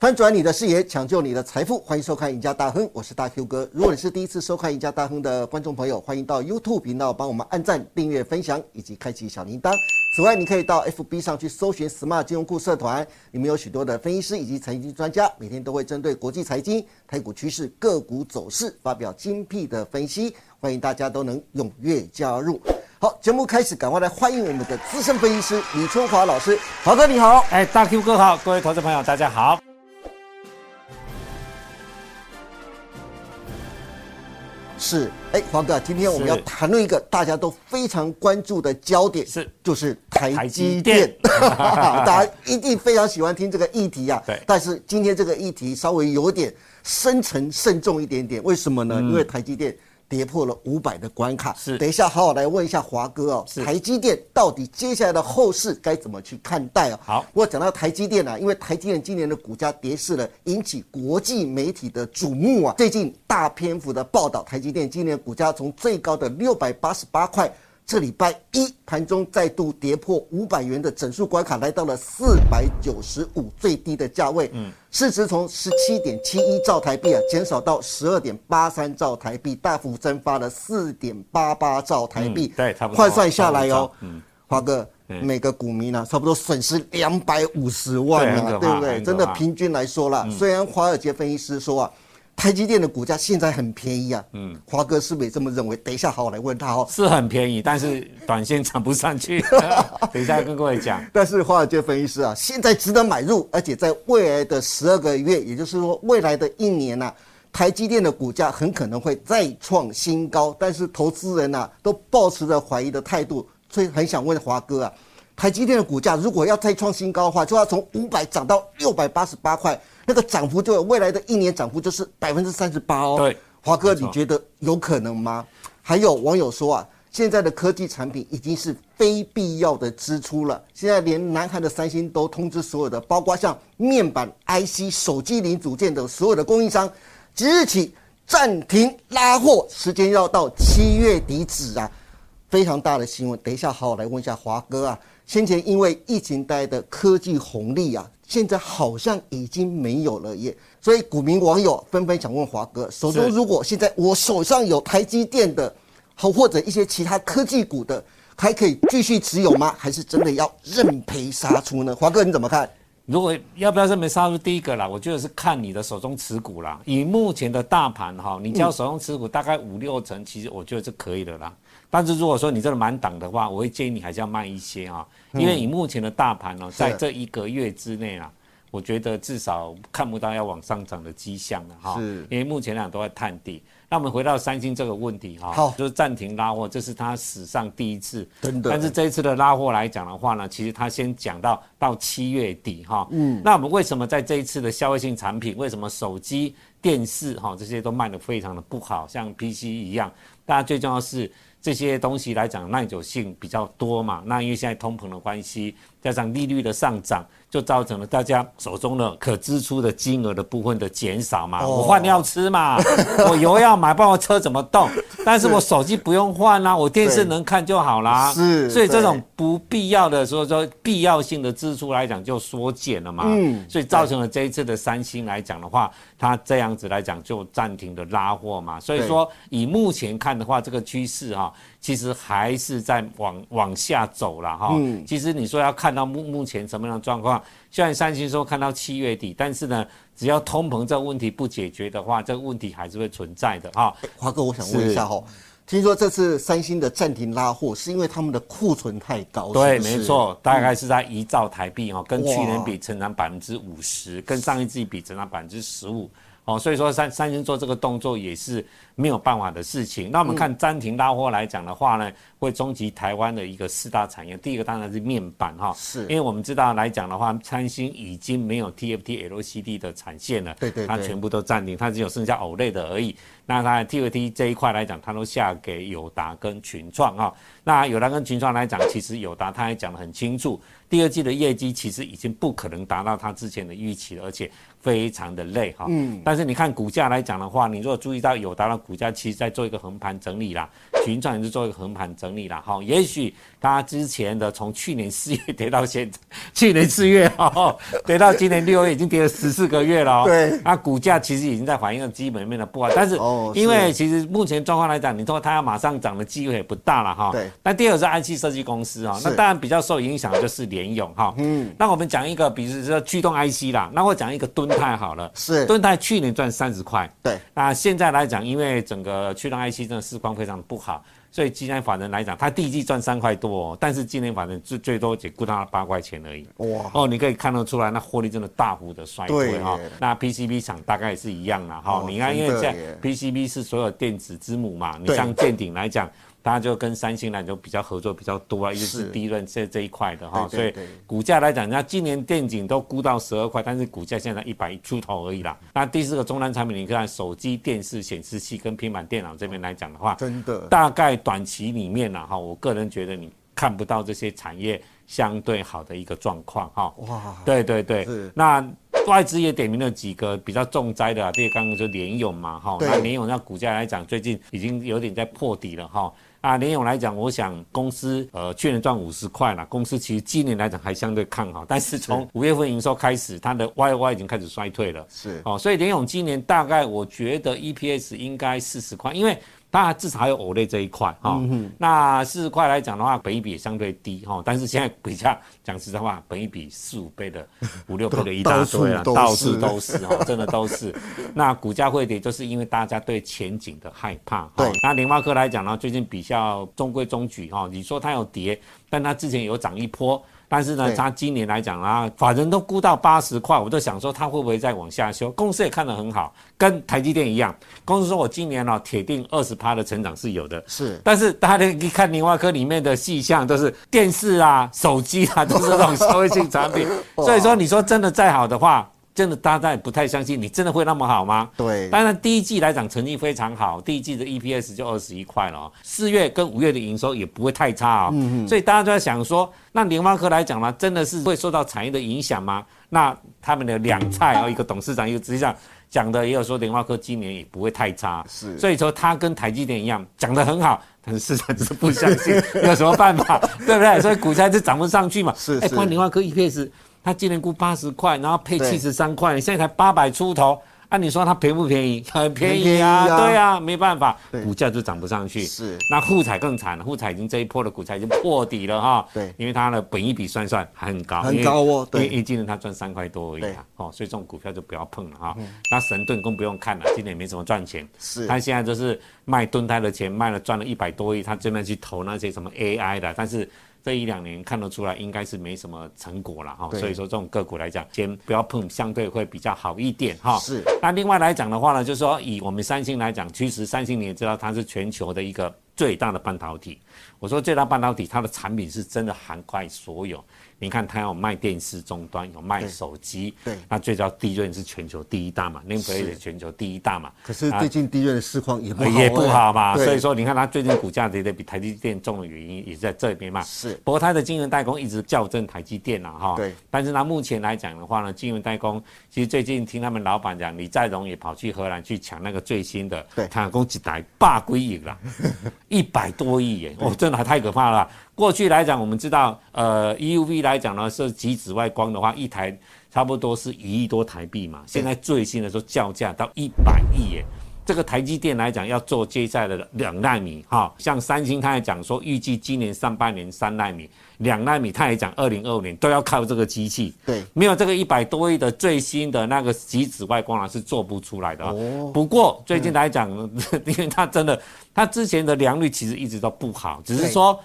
翻转你的视野，抢救你的财富，欢迎收看《赢家大亨》，我是大 Q 哥。如果你是第一次收看《赢家大亨》的观众朋友，欢迎到 YouTube 频道帮我们按赞、订阅、分享以及开启小铃铛。此外，你可以到 FB 上去搜寻 “Smart 金融库社团”，里面有许多的分析师以及财经专家，每天都会针对国际财经、台股趋势、个股走势发表精辟的分析，欢迎大家都能踊跃加入。好，节目开始，赶快来欢迎我们的资深分析师李春华老师，华哥你好。哎，大 Q 哥好，各位投资朋友大家好。是，哎，黄哥，今天我们要谈论一个大家都非常关注的焦点，是，就是台积电，大家一定非常喜欢听这个议题啊。对，但是今天这个议题稍微有点深沉慎重一点点，为什么呢？因为台积电。跌破了五百的关卡，是。等一下，好好来问一下华哥哦，台积电到底接下来的后市该怎么去看待哦？好，我讲到台积电啊，因为台积电今年的股价跌势了，引起国际媒体的瞩目啊。最近大篇幅的报道，台积电今年股价从最高的六百八十八块。这礼拜一盘中再度跌破五百元的整数关卡，来到了四百九十五最低的价位。嗯，市值从十七点七一兆台币啊，减少到十二点八三兆台币，大幅蒸发了四点八八兆台币。对，差不多。换算下来哦，嗯，华哥，每个股民呢，差不多损失两百五十万啊，对不对？真的平均来说啦，虽然华尔街分析师说啊。台积电的股价现在很便宜啊，嗯，华哥是不是也这么认为？等一下好好来问他哦。是很便宜，但是短线涨不上去。等一下跟各位讲。但是华尔街分析师啊，现在值得买入，而且在未来的十二个月，也就是说未来的一年呐，台积电的股价很可能会再创新高。但是投资人呐，都保持着怀疑的态度，所以很想问华哥啊，台积电的股价如果要再创新高的话，就要从五百涨到六百八十八块。那个涨幅就有未来的一年涨幅就是百分之三十八哦。对，华哥，你觉得有可能吗？还有网友说啊，现在的科技产品已经是非必要的支出了。现在连南韩的三星都通知所有的，包括像面板、IC、手机零组件等所有的供应商，即日起暂停拉货，时间要到七月底止啊。非常大的新闻，等一下好好来问一下华哥啊。先前因为疫情带来的科技红利啊。现在好像已经没有了耶，所以股民网友纷纷想问华哥，手中如果现在我手上有台积电的，好或者一些其他科技股的，还可以继续持有吗？还是真的要认赔杀出呢？华哥你怎么看？如果要不要认赔杀出？第一个啦，我觉得是看你的手中持股啦。以目前的大盘哈，你叫手中持股大概五六成，其实我觉得是可以的啦。但是如果说你真的满档的话，我会建议你还是要慢一些啊。因为以目前的大盘呢，在这一个月之内啊，我觉得至少看不到要往上涨的迹象了哈。是。因为目前两都在探底。那我们回到三星这个问题哈，好，就是暂停拉货，这是他史上第一次。真的。但是这一次的拉货来讲的话呢，其实他先讲到到七月底哈。嗯。那我们为什么在这一次的消费性产品，为什么手机、电视哈这些都卖得非常的不好，像 PC 一样？大家最重要是。这些东西来讲，耐久性比较多嘛。那因为现在通膨的关系，加上利率的上涨，就造成了大家手中的可支出的金额的部分的减少嘛。我饭要吃嘛，我油要买，不然我车怎么动？但是我手机不用换啦，我电视能看就好啦。是，所以这种不必要的，所以说必要性的支出来讲就缩减了嘛。嗯，所以造成了这一次的三星来讲的话，它这样子来讲就暂停的拉货嘛。所以说以目前看的话，这个趋势哈。其实还是在往往下走了哈。嗯。其实你说要看到目目前什么样的状况，虽然三星说看到七月底，但是呢，只要通膨这个问题不解决的话，这个问题还是会存在的哈。华哥，我想问一下哈，听说这次三星的暂停拉货是因为他们的库存太高？对，没错，大概是在一兆台币哈，跟去年比成长百分之五十，跟上一季比成长百分之十五。哦，所以说三三星做这个动作也是没有办法的事情。那我们看暂停拉货来讲的话呢，会冲击台湾的一个四大产业。第一个当然是面板哈，是，因为我们知道来讲的话，三星已经没有 TFT LCD 的产线了，对对，它全部都暂停，它只有剩下 OLED 的而已。那它 TFT 这一块来讲，它都下给友达跟群创哈。那友达跟群创来讲，其实友达它也讲得很清楚，第二季的业绩其实已经不可能达到它之前的预期了，而且。非常的累哈，嗯，但是你看股价来讲的话，你如果注意到友达的股价，其实在做一个横盘整理啦，群创也是做一个横盘整理了哈。也许它之前的从去年四月跌到现在，去年四月哈跌到今年六月，已经跌了十四个月了。对，那股价其实已经在反映了基本面的不好，但是因为其实目前状况来讲，你说它要马上涨的机会也不大了哈。对。那第二是 IC 设计公司哈，那当然比较受影响的就是联咏哈。嗯。那我们讲一个，比如说驱动 IC 啦，那我讲一个敦泰好了。是。敦泰去年赚三十块。对。那现在来讲，因为整个驱动 IC 真的市况非常不好，所以今年法人来讲，它第一季赚三块多，但是今年法人最最多只估到八块钱而已。哇！哦，你可以看得出来，那获利真的大幅的衰退哈。那 PCB 厂大概也是一样啦哈。你看，因为在 PCB 是所有电子之母嘛，你像建鼎来讲。大家就跟三星来就比较合作比较多啊，一个是低润这这一块的哈，所以股价来讲，那今年电景都估到十二块，但是股价现在一百出头而已啦。那第四个中端产品，你看手机、电视、显示器跟平板电脑这边来讲的话，真的。大概短期里面呢哈，我个人觉得你看不到这些产业相对好的一个状况哈。哇，对对对，那外资也点名了几个比较重灾的，第一刚刚就联咏嘛哈，那联咏那股价来讲，最近已经有点在破底了哈。啊，联咏来讲，我想公司呃去年赚五十块了，公司其实今年来讲还相对看好，但是从五月份营收开始，它的 Y Y 已经开始衰退了，是哦，所以联咏今年大概我觉得 E P S 应该四十块，因为。当然，至少还有偶类这一块哈。那四十块来讲的话，本益比也相对低哈。但是现在比较讲实在话，本益比四五倍的、五六倍的一大堆了，到处都是哈，真的都是。那股价会跌，就是因为大家对前景的害怕。对。那联发科来讲呢，最近比较中规中矩哈。你说它有跌，但它之前有涨一波。但是呢，它今年来讲啊，法人都估到八十块，我都想说它会不会再往下修？公司也看得很好，跟台积电一样。公司说我今年哦，铁定二十趴的成长是有的。是，但是大家一看联发科里面的细项，都是电视啊、手机啊，都是这种消费性产品。所以说，你说真的再好的话。真的，大家也不太相信，你真的会那么好吗？对。当然，第一季来讲成绩非常好，第一季的 EPS 就二十一块了。四月跟五月的营收也不会太差啊。嗯嗯。所以大家都在想说，那联发科来讲呢，真的是会受到产业的影响吗？那他们的两菜哦，一个董事长，一个执行长讲的也有说，联发科今年也不会太差。是。所以说，他跟台积电一样讲的很好，但是市场就是不相信，有什么办法？对不对？所以股价就涨不上去嘛。是是。哎，关联发科 EPS。他今年估八十块，然后配七十三块，现在才八百出头。按你说它便不便宜？很便宜啊，对啊，没办法，股价就涨不上去。是，那沪彩更惨了，富彩已经这一波的股价已经破底了哈。对，因为它的本益比算算还很高，很高哦。对，因为今年它赚三块多而已啊。哦，所以这种股票就不要碰了哈。那神盾更不用看了，今年也没怎么赚钱。是，他现在就是卖盾泰的钱卖了赚了一百多亿，他这边去投那些什么 AI 的，但是。这一两年看得出来，应该是没什么成果了哈，所以说这种个股来讲，先不要碰，相对会比较好一点哈。是。那另外来讲的话呢，就是说以我们三星来讲，其实三星你也知道，它是全球的一个最大的半导体。我说最大半导体，它的产品是真的涵盖所有。你看，它有卖电视终端，有卖手机，对，那最早低润是全球第一大嘛 n a m e 全球第一大嘛。可是最近低润的市况也不也不好嘛，所以说你看它最近股价跌得比台积电重的原因也是在这边嘛。是，不过它的晶圆代工一直校正台积电呐，哈。对。但是它目前来讲的话呢，晶圆代工其实最近听他们老板讲，李在镕也跑去荷兰去抢那个最新的，对，他讲几台霸归亿了，一百多亿耶，哦，真的太可怕了。过去来讲，我们知道，呃，EUV 来讲呢，是极紫外光的话，一台差不多是一亿多台币嘛。现在最新的说叫价到一百亿耶。这个台积电来讲要做接下来的两纳米，哈，像三星他也讲说，预计今年上半年三纳米，两纳米他也讲二零二五年都要靠这个机器。对，没有这个一百多亿的最新的那个极紫外光啊，是做不出来的。哦。不过最近来讲，因为它真的，它之前的良率其实一直都不好，只是说。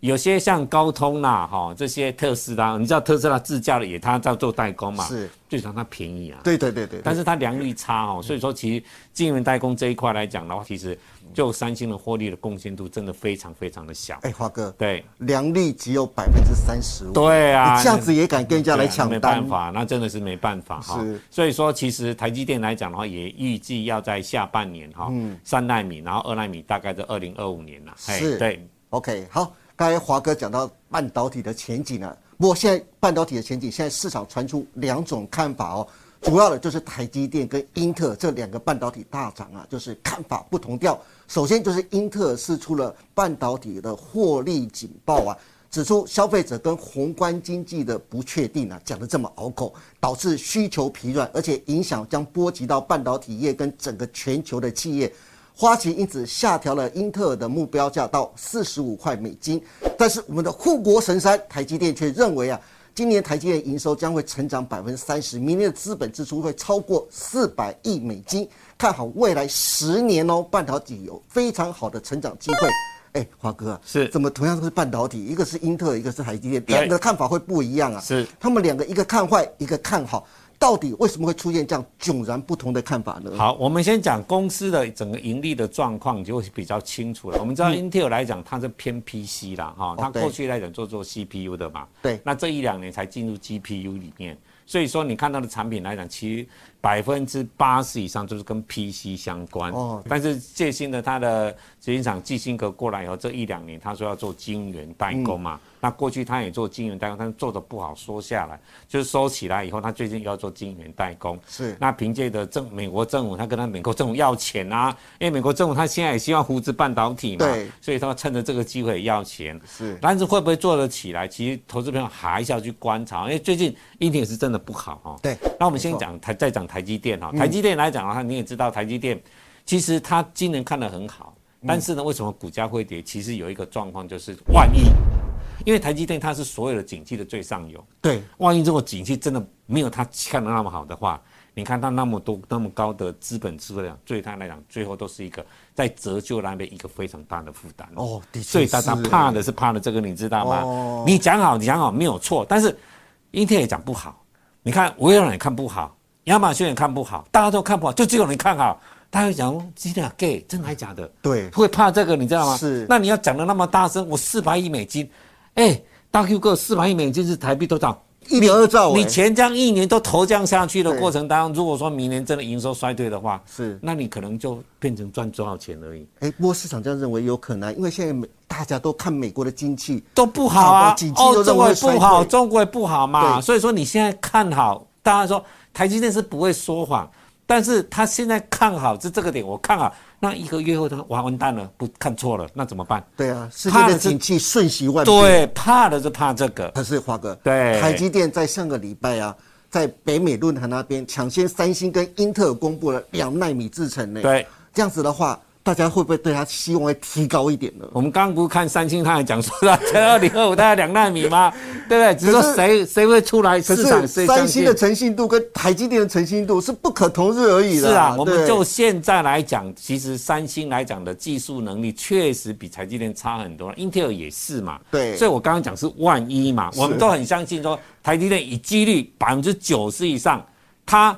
有些像高通啦，哈，这些特斯拉，你知道特斯拉自驾的也，它在做代工嘛，是，最少它便宜啊。对对对对。但是它良率差哦，所以说其实晶圆代工这一块来讲的话，其实就三星的获利的贡献度真的非常非常的小。哎，华哥，对，良率只有百分之三十五。对啊，你这样子也敢跟人家来抢单？没办法，那真的是没办法哈。是。所以说，其实台积电来讲的话，也预计要在下半年哈，三纳米，然后二纳米大概在二零二五年了。是。对。OK，好。刚才华哥讲到半导体的前景啊，不过现在半导体的前景，现在市场传出两种看法哦。主要的就是台积电跟英特尔这两个半导体大厂啊，就是看法不同调。首先就是英特尔释出了半导体的获利警报啊，指出消费者跟宏观经济的不确定啊，讲的这么拗口，导致需求疲软，而且影响将波及到半导体业跟整个全球的企业。花旗因此下调了英特尔的目标价到四十五块美金，但是我们的护国神山台积电却认为啊，今年台积电营收将会成长百分之三十，明年的资本支出会超过四百亿美金，看好未来十年哦，半导体有非常好的成长机会。哎，华哥啊，是。怎么同样都是半导体，一个是英特尔，一个是台积电，两个看法会不一样啊？是。他们两个一个看坏，一个看好，到底为什么会出现这样迥然不同的看法呢？好，我们先讲公司的整个盈利的状况，就会比较清楚了。我们知道 Intel 来讲，它是偏 PC 啦，哈，它过去来讲做做 CPU 的嘛，对。那这一两年才进入 GPU 里面，所以说你看到的产品来讲，其实百分之八十以上就是跟 PC 相关。哦但是最新的它的执行长季辛格过来以后，这一两年他说要做晶圆代工嘛，那过去他也做晶圆代工，但是做的不好，收下来，就是收起来以后，他最近又要做晶圆代工。是那凭借着政美国政府，他跟他美国政府要钱啊，因为美国政府他现在也希望扶持半导体嘛，对所以他趁着这个机会要钱。是但是会不会做得起来？其实投资朋友还是要去观察，因为最近英特也是真的不好哦。对那我们先讲台，再讲台积电哈。台积电来讲的话，你也知道台积电，其实它今年看得很好，但是呢，为什么股价会跌？其实有一个状况就是万一，因为台积电它是所有的景气的最上游，对，万一这个景气真的没有它看的那么好的话，你看它那么多那么高的资本支出量，对它来讲，最后都是一个在折旧那边一个非常大的负担。哦，的确所以大家怕的是怕的这个，你知道吗？哦你讲好，你讲好没有错，但是英特尔也讲不好，你看微软也看不好，亚马逊也看不好，大家都看不好，就只有你看好。大家会讲，今天 gay 真的还假的？对会怕这个，你知道吗？是那你要讲的那么大声，我四百亿美金，哎，大 Q 哥四百亿美金是台币多少？一点二兆、你钱这样一年都投降下去的过程当中，如果说明年真的营收衰退的话，是那你可能就变成赚多少钱而已。哎，不过市场这样认为有可能，因为现在大家都看美国的经济都不好啊好景，气都欧洲也不好，中国也不好嘛，所以说你现在看好，大家说台积电是不会说谎，但是他现在看好是这个点，我看好，那一个月后他完完蛋了，不看错了，那怎么办？对啊，世界怕的是的景气瞬息万变。对，怕的是怕这个，可是华哥，对台积电在上个礼拜啊，在北美论坛那边抢先三星跟英特尔公布了两纳米制程呢。对。这样子的话，大家会不会对它希望会提高一点呢？我们刚刚不是看三星，他还讲说他在 二零二五大概两纳米吗？对不对？只是说谁谁会出来，可市场三星的诚信度跟台积电的诚信度是不可同日而语的。是啊，我们就现在来讲，其实三星来讲的技术能力确实比台积电差很多，英特尔也是嘛。对所以我刚刚讲是万一嘛，我们都很相信说台积电以几率百分之九十以上，它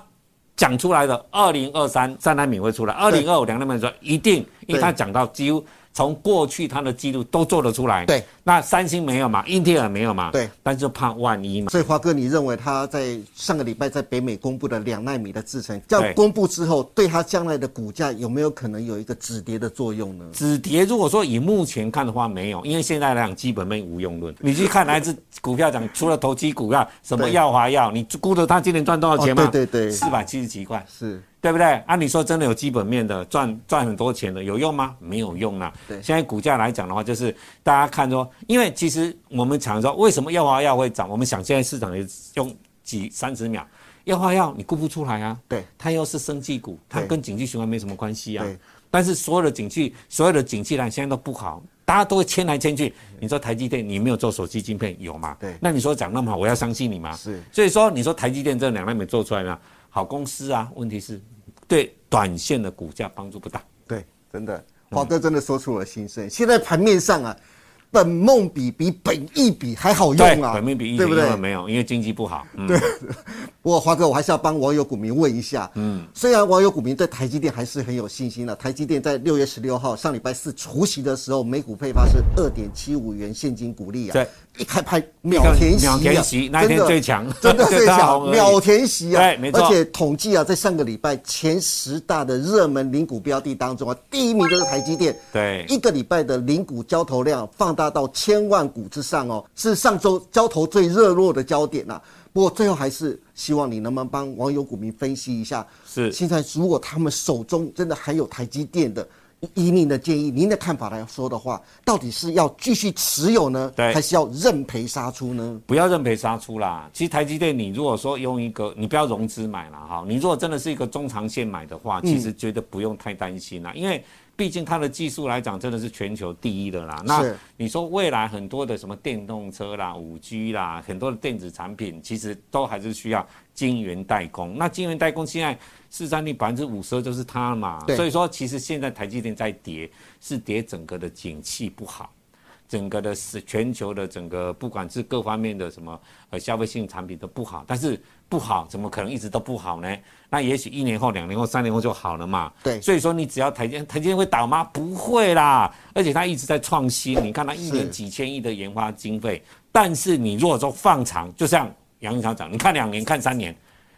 讲出来的二零二三三纳米会出来，二零二五两纳米说一定，因为他讲到几乎从过去它的记录都做得出来。对，那三星没有嘛，英特尔没有嘛。对，但是就怕万一嘛。所以华哥，你认为他在上个礼拜在北美公布的两纳米的制程，这样公布之后，对它将来的股价有没有可能有一个止跌的作用呢？止跌，如果说以目前看的话，没有，因为现在来讲基本面无用论。你去看哪一只股票讲，除了投机股票，什么对耀华药，你估得它今年赚多少钱吗？哦对对对四百七十几块，是对不对？按理说真的有基本面的赚赚很多钱的，有用吗？没有用啊。对现在股价来讲的话，就是大家看说，因为其实我们常说为什么药华药会涨，我们想现在市场也用几三十秒，药华药你估不出来啊。对，它又是生技股，它跟景气循环没什么关系啊对。但是所有的景气，所有的景气呢现在都不好，大家都会迁来迁去。你说台积电你没有做手机晶片有吗？对那你说讲那么好，我要相信你吗？是所以说你说台积电这两纳米做出来呢，好公司啊，问题是对短线的股价帮助不大。对，真的，华哥真的说出了心声。现在盘面上啊，本梦比比本益比还好，用啊，本梦比一对不对？没有，因为经济不好。嗯，不过华哥，我还是要帮网友股民问一下，嗯，虽然网友股民对台积电还是很有信心的，台积电在六月十六号上礼拜四除夕的时候，每股配发是二点七五元现金股利啊，对，一开拍秒填席、啊，秒填席那一天真的最强 真的最强，秒填席啊，对没错。而且统计啊，在上个礼拜前十大的热门零股标的当中啊，第一名就是台积电，对。一个礼拜的零股交投量放大到千万股之上哦，是上周交投最热络的焦点呐、不过最后还是希望你能不能帮网友股民分析一下，是。现在如果他们手中真的还有台积电的，以您的建议，您的看法来说的话，到底是要继续持有呢，还是要认赔杀出呢？不要认赔杀出啦。其实台积电，你如果说用一个，你不要融资买了哈，你如果真的是一个中长线买的话，其实觉得不用太担心啦，因为毕竟它的技术来讲，真的是全球第一的啦。那你说未来很多的什么电动车啦、五 G 啦，很多的电子产品，其实都还是需要晶圆代工。那晶圆代工现在市占率百分之五十就是它嘛，所以说其实现在台积电在跌，是跌整个的景气不好。整个的是全球的整个不管是各方面的什么呃消费性产品都不好，但是不好怎么可能一直都不好呢？那也许一年后、两年后、三年后就好了嘛。对所以说你只要台积台积电会倒吗？不会啦，而且它一直在创新。你看它一年几千亿的研发经费，但是你如果说放长，就像杨英超讲，你看两年、看三年，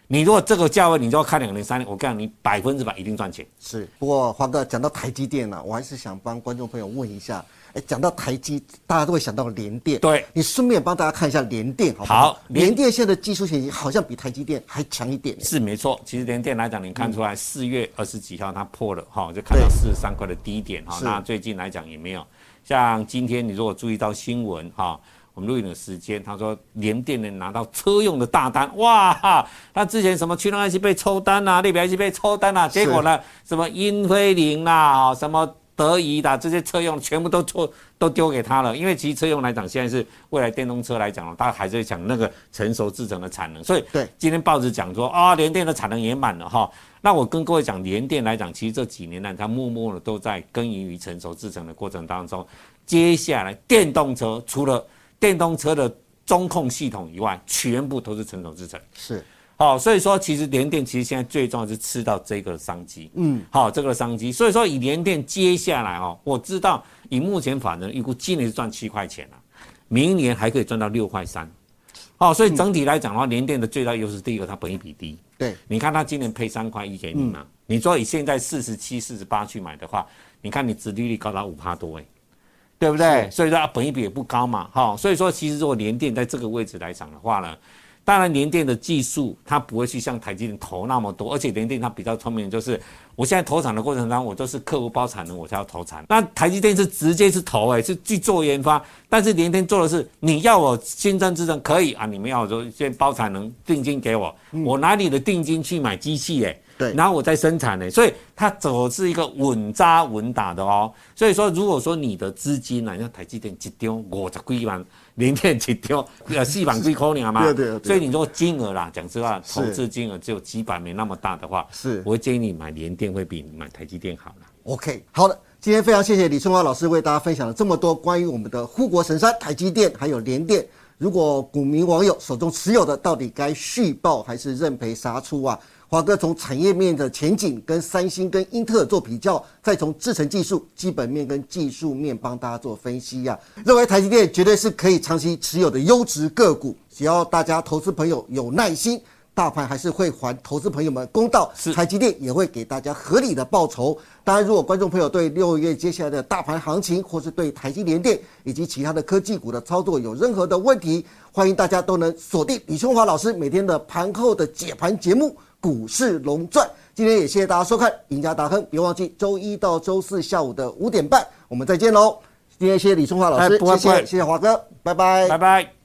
你如果这个价位，你就要看两年、三年，我告诉你，百分之百一定赚钱。是，不过华哥讲到台积电呢、我还是想帮观众朋友问一下，哎，讲到台积，大家都会想到联电，对。你顺便帮大家看一下联电，好不好？联联电现在的技术前景好像比台积电还强一点，是没错，其实联电来讲，你看出来四月二十几号它破了哈，就看到四十三块的低点哈。是。那最近来讲也没有，像今天你如果注意到新闻哈，我们录影的时间，他说联电能拿到车用的大单，哇哈！那之前什么驱动 IC 被抽单啊，列表 IC 被抽单啊，结果呢，什么英飞凌啊，什么德仪的这些车用全部都做都丢给他了，因为其实车用来讲，现在是未来电动车来讲，它还是讲那个成熟制成的产能，所以对今天报纸讲说啊，联电的产能也满了哈。那我跟各位讲，联电来讲，其实这几年呢，它默默的都在耕耘于成熟制成的过程当中。接下来电动车除了电动车的中控系统以外，全部都是成熟制成。是好、所以说其实联电其实现在最重要是吃到这个商机，嗯，好、这个商机。所以说以联电接下来哦，我知道以目前法人预估，今年是赚七块钱了、明年还可以赚到六块三。好、所以整体来讲的话，联电的最大优势，第一个它本益比低，对，你看它今年配三块一给你嘛，你说以现在四十七、四十八去买的话，你看你殖利率高达五趴多哎，对不对？所以说它本益比也不高嘛，哈、所以说其实如果联电在这个位置来讲的话呢，当然联电的技术它不会去像台积电投那么多，而且联电它比较聪明，就是我现在投产的过程当中，我都是客户包产能我才要投产，那台积电是直接是投哎、是去做研发，但是联电做的是你要我新增制程可以啊，你们要我说先包产能定金给我，我拿你的定金去买机器哎、对。然后我再生产呢，所以它走的是一个稳扎稳打的哦。所以说，如果说你的资金呢，像台积电一丢五十几万，联电一丢呃 四万几块尔嘛，对对对所以你说金额啦，讲实话，投资金额只有几百没那么大的话，是我会建议你买联电会比买台积电好啦。OK，好的，今天非常谢谢李春华老师为大家分享了这么多关于我们的护国神山台积电还有联电。如果股民网友手中持有的，到底该续报还是认赔杀出啊？华哥从产业面的前景跟三星跟英特尔做比较，再从制程技术、基本面跟技术面帮大家做分析呀、认为台积电绝对是可以长期持有的优质个股，只要大家投资朋友有耐心。大盘还是会还投资朋友们公道，是台积电也会给大家合理的报酬。当然，如果观众朋友对六月接下来的大盘行情，或是对台积联电以及其他的科技股的操作有任何的问题，欢迎大家都能锁定李春华老师每天的盘后的解盘节目《股市龙钻》。今天也谢谢大家收看《赢家大亨》，别忘记周一到周四下午的五点半，我们再见喽。今天谢谢李春华老师，谢谢谢谢华哥，拜拜拜拜。